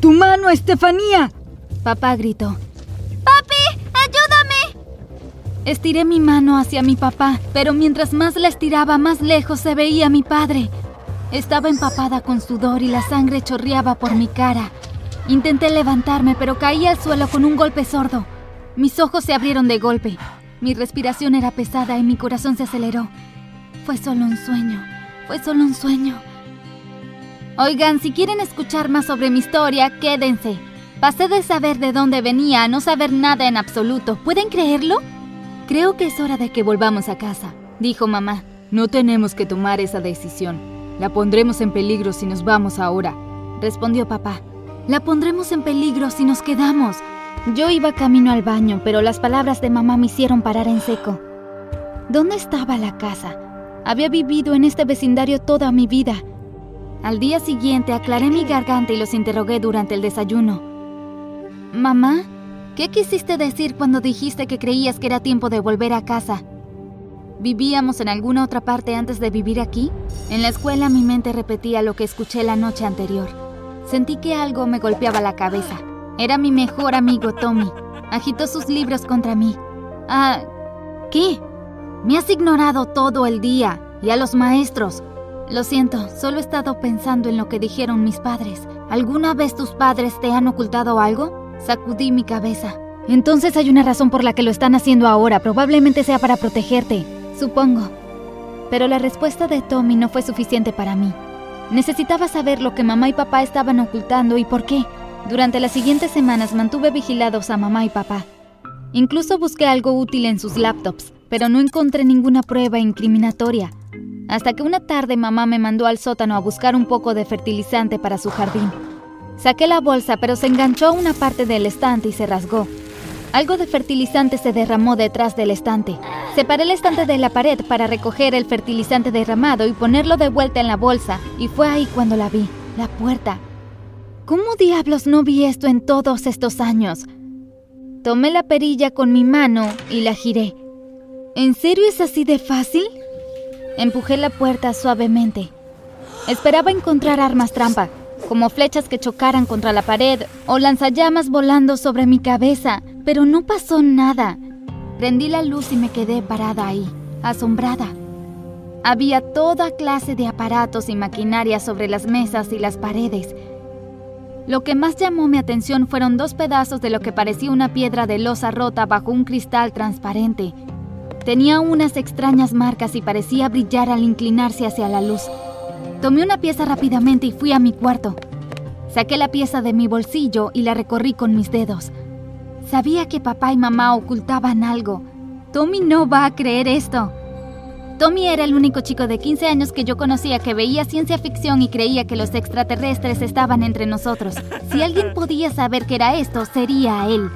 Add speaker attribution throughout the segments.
Speaker 1: ¡Tu mano, Estefanía!
Speaker 2: Papá gritó.
Speaker 3: ¡Papi, ayúdame!
Speaker 2: Estiré mi mano hacia mi papá, pero mientras más la estiraba, más lejos se veía mi padre. Estaba empapada con sudor y la sangre chorreaba por mi cara. Intenté levantarme, pero caí al suelo con un golpe sordo. Mis ojos se abrieron de golpe. Mi respiración era pesada y mi corazón se aceleró. Fue solo un sueño. Fue solo un sueño. Oigan, si quieren escuchar más sobre mi historia, quédense. Pasé de saber de dónde venía a no saber nada en absoluto. ¿Pueden creerlo? Creo que es hora de que volvamos a casa, dijo mamá.
Speaker 1: No tenemos que tomar esa decisión. La pondremos en peligro si nos vamos ahora,
Speaker 2: respondió papá. La pondremos en peligro si nos quedamos. Yo iba camino al baño, pero las palabras de mamá me hicieron parar en seco. ¿Dónde estaba la casa? Había vivido en este vecindario toda mi vida. Al día siguiente aclaré mi garganta y los interrogué durante el desayuno. Mamá, ¿qué quisiste decir cuando dijiste que creías que era tiempo de volver a casa? ¿Vivíamos en alguna otra parte antes de vivir aquí? En la escuela mi mente repetía lo que escuché la noche anterior. Sentí que algo me golpeaba la cabeza. Era mi mejor amigo Tommy. Agitó sus libros contra mí. Ah, ¿qué? Me has ignorado todo el día. Y a los maestros. Lo siento, solo he estado pensando en lo que dijeron mis padres. ¿Alguna vez tus padres te han ocultado algo? Sacudí mi cabeza. Entonces hay una razón por la que lo están haciendo ahora. Probablemente sea para protegerte. Supongo. Pero la respuesta de Tommy no fue suficiente para mí. Necesitaba saber lo que mamá y papá estaban ocultando y por qué. Durante las siguientes semanas mantuve vigilados a mamá y papá. Incluso busqué algo útil en sus laptops, pero no encontré ninguna prueba incriminatoria. Hasta que una tarde mamá me mandó al sótano a buscar un poco de fertilizante para su jardín. Saqué la bolsa, pero se enganchó a una parte del estante y se rasgó. Algo de fertilizante se derramó detrás del estante. Separé el estante de la pared para recoger el fertilizante derramado y ponerlo de vuelta en la bolsa, y fue ahí cuando la vi, la puerta. ¿Cómo diablos no vi esto en todos estos años? Tomé la perilla con mi mano y la giré. ¿En serio es así de fácil? Empujé la puerta suavemente. Esperaba encontrar armas trampa, como flechas que chocaran contra la pared o lanzallamas volando sobre mi cabeza, pero no pasó nada. Prendí la luz y me quedé parada ahí, asombrada. Había toda clase de aparatos y maquinaria sobre las mesas y las paredes. Lo que más llamó mi atención fueron dos pedazos de lo que parecía una piedra de losa rota bajo un cristal transparente. Tenía unas extrañas marcas y parecía brillar al inclinarse hacia la luz. Tomé una pieza rápidamente y fui a mi cuarto. Saqué la pieza de mi bolsillo y la recorrí con mis dedos. Sabía que papá y mamá ocultaban algo. Tommy no va a creer esto. Tommy era el único chico de 15 años que yo conocía que veía ciencia ficción y creía que los extraterrestres estaban entre nosotros. Si alguien podía saber que era esto, sería él.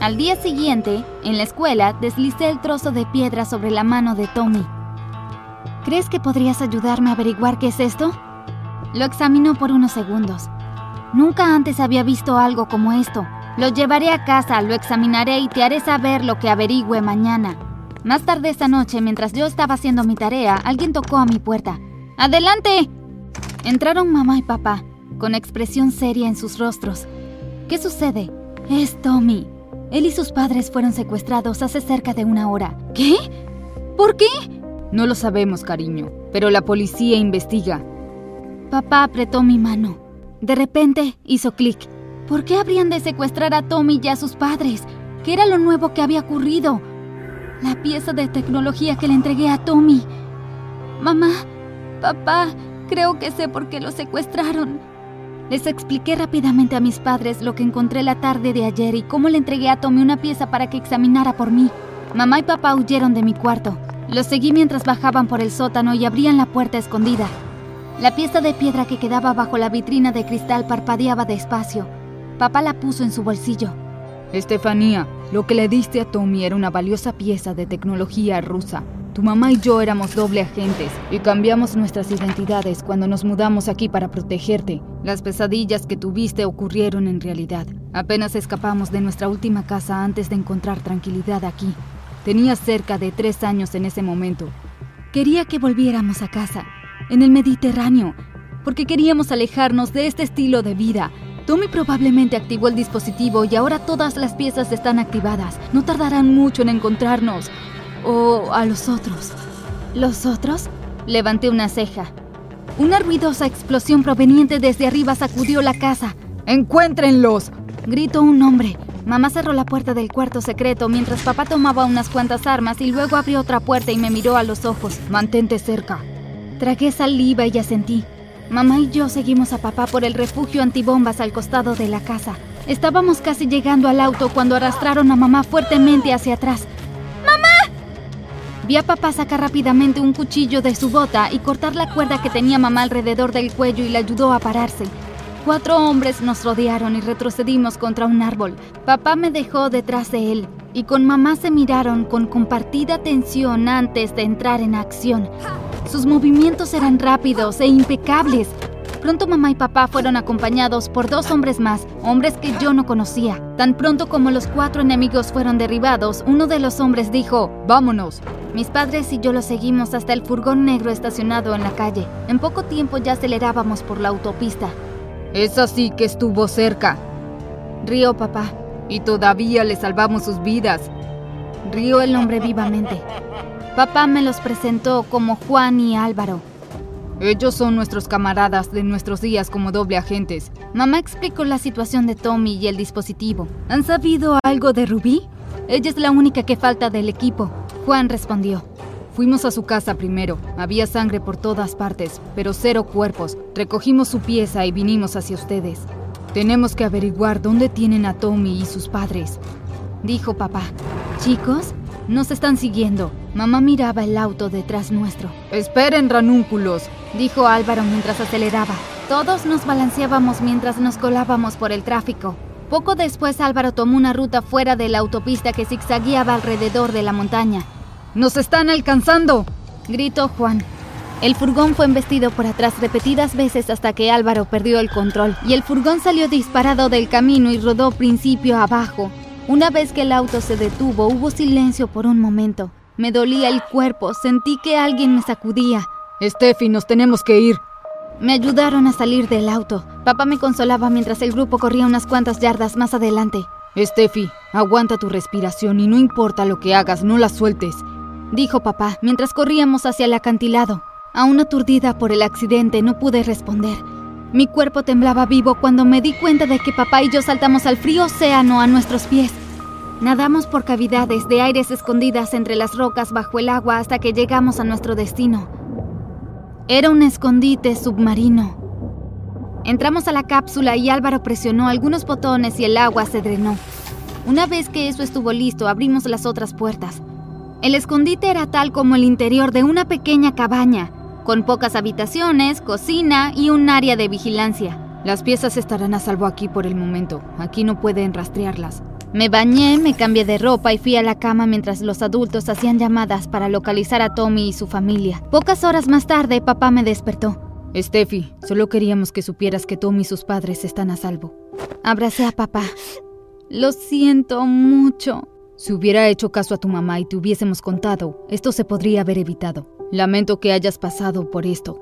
Speaker 2: Al día siguiente, en la escuela, deslicé el trozo de piedra sobre la mano de Tommy. ¿Crees que podrías ayudarme a averiguar qué es esto? Lo examinó por unos segundos. Nunca antes había visto algo como esto. Lo llevaré a casa, lo examinaré y te haré saber lo que averigüe mañana. Más tarde esa noche, mientras yo estaba haciendo mi tarea, alguien tocó a mi puerta. ¡Adelante! Entraron mamá y papá, con expresión seria en sus rostros. ¿Qué sucede? Es Tommy. Él y sus padres fueron secuestrados hace cerca de una hora. ¿Qué? ¿Por qué?
Speaker 1: No lo sabemos, cariño, pero la policía investiga.
Speaker 2: Papá apretó mi mano. De repente hizo clic. ¿Por qué habrían de secuestrar a Tommy y a sus padres? ¿Qué era lo nuevo que había ocurrido? La pieza de tecnología que le entregué a Tommy. Mamá, papá, creo que sé por qué lo secuestraron. Les expliqué rápidamente a mis padres lo que encontré la tarde de ayer y cómo le entregué a Tommy una pieza para que examinara por mí. Mamá y papá huyeron de mi cuarto. Los seguí mientras bajaban por el sótano y abrían la puerta escondida. La pieza de piedra que quedaba bajo la vitrina de cristal parpadeaba despacio. Papá la puso en su bolsillo.
Speaker 1: Estefanía, lo que le diste a Tommy era una valiosa pieza de tecnología rusa. Tu mamá y yo éramos doble agentes y cambiamos nuestras identidades cuando nos mudamos aquí para protegerte. Las pesadillas que tuviste ocurrieron en realidad. Apenas escapamos de nuestra última casa antes de encontrar tranquilidad aquí. Tenía cerca de tres años en ese momento.
Speaker 2: Quería que volviéramos a casa, en el Mediterráneo, porque queríamos alejarnos de este estilo de vida
Speaker 1: Tommy probablemente activó el dispositivo y ahora todas las piezas están activadas. No tardarán mucho en encontrarnos. O a los otros.
Speaker 2: ¿Los otros? Levanté una ceja. Una ruidosa explosión proveniente desde arriba sacudió la casa.
Speaker 1: ¡Encuéntrenlos!
Speaker 2: Gritó un hombre. Mamá cerró la puerta del cuarto secreto mientras papá tomaba unas cuantas armas y luego abrió otra puerta y me miró a los ojos.
Speaker 1: Mantente cerca.
Speaker 2: Tragué saliva y asentí. Mamá y yo seguimos a papá por el refugio antibombas al costado de la casa. Estábamos casi llegando al auto cuando arrastraron a mamá fuertemente hacia atrás. Vi a papá sacar rápidamente un cuchillo de su bota y cortar la cuerda que tenía mamá alrededor del cuello y le ayudó a pararse. Cuatro hombres nos rodearon y retrocedimos contra un árbol. Papá me dejó detrás de él y con mamá se miraron con compartida tensión antes de entrar en acción. Sus movimientos eran rápidos e impecables. Pronto mamá y papá fueron acompañados por dos hombres más, hombres que yo no conocía. Tan pronto como los cuatro enemigos fueron derribados, uno de los hombres dijo, Vámonos. Mis padres y yo los seguimos hasta el furgón negro estacionado en la calle. En poco tiempo ya acelerábamos por la autopista.
Speaker 1: Es así que estuvo cerca.
Speaker 2: Río papá.
Speaker 1: Y todavía le salvamos sus vidas.
Speaker 2: Río el hombre vivamente. Papá me los presentó como Juan y Álvaro.
Speaker 1: Ellos son nuestros camaradas de nuestros días como doble agentes.
Speaker 2: Mamá explicó la situación de Tommy y el dispositivo. ¿Han sabido algo de Rubí? Ella es la única que falta del equipo. Juan respondió.
Speaker 1: Fuimos a su casa primero. Había sangre por todas partes, pero cero cuerpos. Recogimos su pieza y vinimos hacia ustedes. Tenemos que averiguar dónde tienen a Tommy y sus padres.
Speaker 2: Dijo papá. Chicos, nos están siguiendo. Mamá miraba el auto detrás nuestro.
Speaker 1: Esperen, ranúnculos,
Speaker 2: dijo Álvaro mientras aceleraba. Todos nos balanceábamos mientras nos colábamos por el tráfico. Poco después Álvaro tomó una ruta fuera de la autopista que zigzagueaba alrededor de la montaña.
Speaker 1: ¡Nos están alcanzando!
Speaker 2: gritó Juan. El furgón fue embestido por atrás repetidas veces hasta que Álvaro perdió el control y el furgón salió disparado del camino y rodó principio abajo, una vez que el auto se detuvo, hubo silencio por un momento. Me dolía el cuerpo, sentí que alguien me sacudía.
Speaker 1: Steffi, nos tenemos que ir.
Speaker 2: Me ayudaron a salir del auto. Papá me consolaba mientras el grupo corría unas cuantas yardas más adelante.
Speaker 1: Steffi, aguanta tu respiración y no importa lo que hagas, no la sueltes,
Speaker 2: dijo papá mientras corríamos hacia el acantilado. Aún aturdida por el accidente, no pude responder. Mi cuerpo temblaba vivo cuando me di cuenta de que papá y yo saltamos al frío océano a nuestros pies. Nadamos por cavidades de aires escondidas entre las rocas bajo el agua hasta que llegamos a nuestro destino. Era un escondite submarino. Entramos a la cápsula y Álvaro presionó algunos botones y el agua se drenó. Una vez que eso estuvo listo, abrimos las otras puertas. El escondite era tal como el interior de una pequeña cabaña, con pocas habitaciones, cocina y un área de vigilancia.
Speaker 1: Las piezas estarán a salvo aquí por el momento. Aquí no pueden rastrearlas.
Speaker 2: Me bañé, me cambié de ropa y fui a la cama mientras los adultos hacían llamadas para localizar a Tommy y su familia. Pocas horas más tarde, papá me despertó.
Speaker 1: Steffi, solo queríamos que supieras que Tommy y sus padres están a salvo.
Speaker 2: Abracé a papá. Lo siento mucho.
Speaker 1: Si hubiera hecho caso a tu mamá y te hubiésemos contado, esto se podría haber evitado. Lamento que hayas pasado por esto.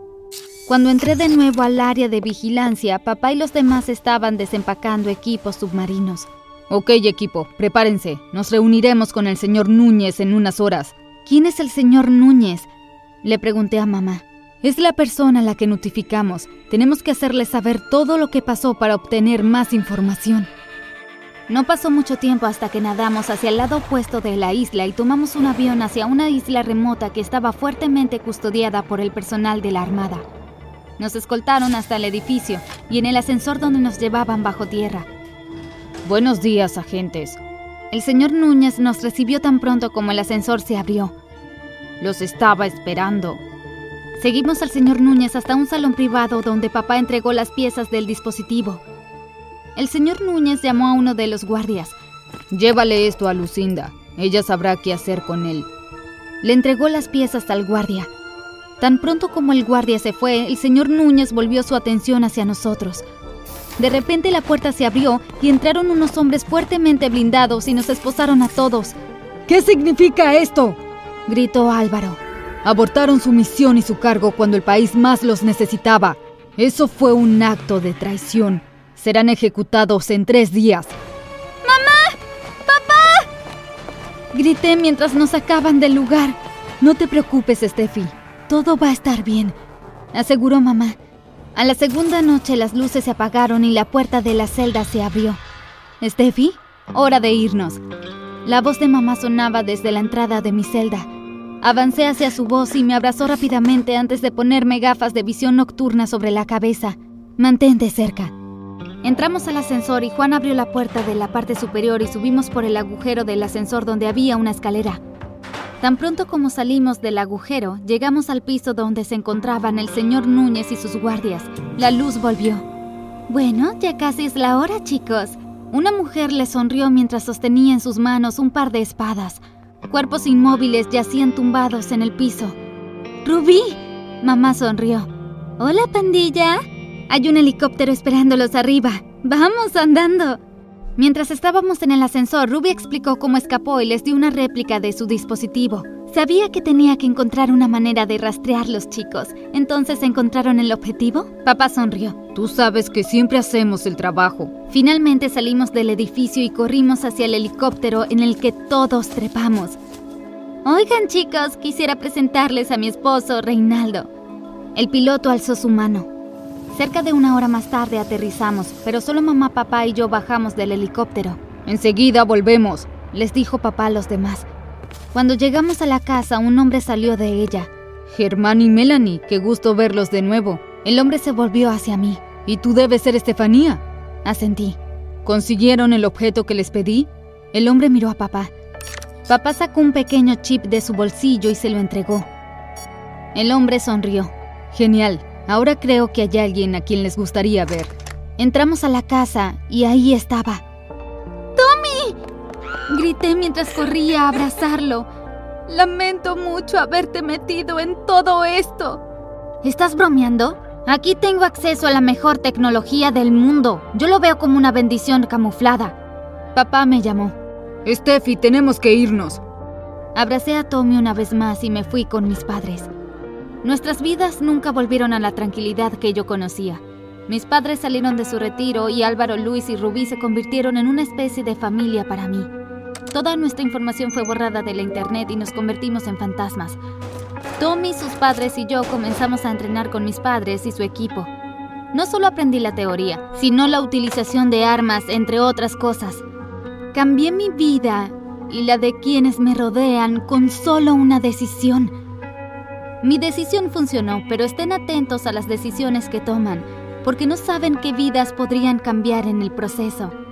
Speaker 2: Cuando entré de nuevo al área de vigilancia, papá y los demás estaban desempacando equipos submarinos.
Speaker 1: Ok, equipo, prepárense. Nos reuniremos con el señor Núñez en unas horas.
Speaker 2: ¿Quién es el señor Núñez? Le pregunté a mamá.
Speaker 1: Es la persona a la que notificamos. Tenemos que hacerle saber todo lo que pasó para obtener más información.
Speaker 2: No pasó mucho tiempo hasta que nadamos hacia el lado opuesto de la isla y tomamos un avión hacia una isla remota que estaba fuertemente custodiada por el personal de la Armada. Nos escoltaron hasta el edificio y en el ascensor donde nos llevaban bajo tierra.
Speaker 1: Buenos días, agentes.
Speaker 2: El señor Núñez nos recibió tan pronto como el ascensor se abrió.
Speaker 1: Los estaba esperando.
Speaker 2: Seguimos al señor Núñez hasta un salón privado donde papá entregó las piezas del dispositivo. El señor Núñez llamó a uno de los guardias.
Speaker 1: Llévale esto a Lucinda. Ella sabrá qué hacer con él.
Speaker 2: Le entregó las piezas al guardia. Tan pronto como el guardia se fue, el señor Núñez volvió su atención hacia nosotros. De repente la puerta se abrió y entraron unos hombres fuertemente blindados y nos esposaron a todos.
Speaker 1: ¿Qué significa esto?
Speaker 2: gritó Álvaro.
Speaker 1: Abortaron su misión y su cargo cuando el país más los necesitaba. Eso fue un acto de traición. Serán ejecutados en tres días.
Speaker 3: ¡Mamá! ¡Papá!
Speaker 2: Grité mientras nos sacaban del lugar.
Speaker 1: No te preocupes, Steffi.
Speaker 2: Todo va a estar bien, aseguró mamá. A la segunda noche las luces se apagaron y la puerta de la celda se abrió.
Speaker 1: Steffi, hora de irnos.
Speaker 2: La voz de mamá sonaba desde la entrada de mi celda. Avancé hacia su voz y me abrazó rápidamente antes de ponerme gafas de visión nocturna sobre la cabeza. Mantente cerca. Entramos al ascensor y Juan abrió la puerta de la parte superior y subimos por el agujero del ascensor donde había una escalera. Tan pronto como salimos del agujero, llegamos al piso donde se encontraban el señor Núñez y sus guardias. La luz volvió. Bueno, ya casi es la hora, chicos. Una mujer le sonrió mientras sostenía en sus manos un par de espadas. Cuerpos inmóviles yacían tumbados en el piso. ¡Rubí! Mamá sonrió. Hola, pandilla. Hay un helicóptero esperándolos arriba. Vamos andando. Mientras estábamos en el ascensor, Ruby explicó cómo escapó y les dio una réplica de su dispositivo. Sabía que tenía que encontrar una manera de rastrear los chicos. Entonces, ¿encontraron el objetivo? Papá sonrió.
Speaker 1: Tú sabes que siempre hacemos el trabajo.
Speaker 2: Finalmente salimos del edificio y corrimos hacia el helicóptero en el que todos trepamos. Oigan chicos, quisiera presentarles a mi esposo, Reinaldo. El piloto alzó su mano. Cerca de una hora más tarde aterrizamos, pero solo mamá, papá y yo bajamos del helicóptero.
Speaker 1: Enseguida volvemos,
Speaker 2: les dijo papá a los demás. Cuando llegamos a la casa, un hombre salió de ella.
Speaker 1: Germán y Melanie, qué gusto verlos de nuevo.
Speaker 2: El hombre se volvió hacia mí.
Speaker 1: ¿Y tú debes ser Estefanía?
Speaker 2: Asentí.
Speaker 1: ¿Consiguieron el objeto que les pedí?
Speaker 2: El hombre miró a papá. Papá sacó un pequeño chip de su bolsillo y se lo entregó. El hombre sonrió.
Speaker 1: Genial. Ahora creo que hay alguien a quien les gustaría ver.
Speaker 2: Entramos a la casa y ahí estaba.
Speaker 3: ¡Tommy!
Speaker 2: Grité mientras corría a abrazarlo. Lamento mucho haberte metido en todo esto. ¿Estás bromeando? Aquí tengo acceso a la mejor tecnología del mundo. Yo lo veo como una bendición camuflada. Papá me llamó.
Speaker 1: Steffi, tenemos que irnos.
Speaker 2: Abracé a Tommy una vez más y me fui con mis padres. Nuestras vidas nunca volvieron a la tranquilidad que yo conocía. Mis padres salieron de su retiro y Álvaro, Luis y Rubí se convirtieron en una especie de familia para mí. Toda nuestra información fue borrada de la internet y nos convertimos en fantasmas. Tommy, sus padres y yo comenzamos a entrenar con mis padres y su equipo. No solo aprendí la teoría, sino la utilización de armas, entre otras cosas. Cambié mi vida y la de quienes me rodean con solo una decisión. Mi decisión funcionó, pero estén atentos a las decisiones que toman, porque no saben qué vidas podrían cambiar en el proceso.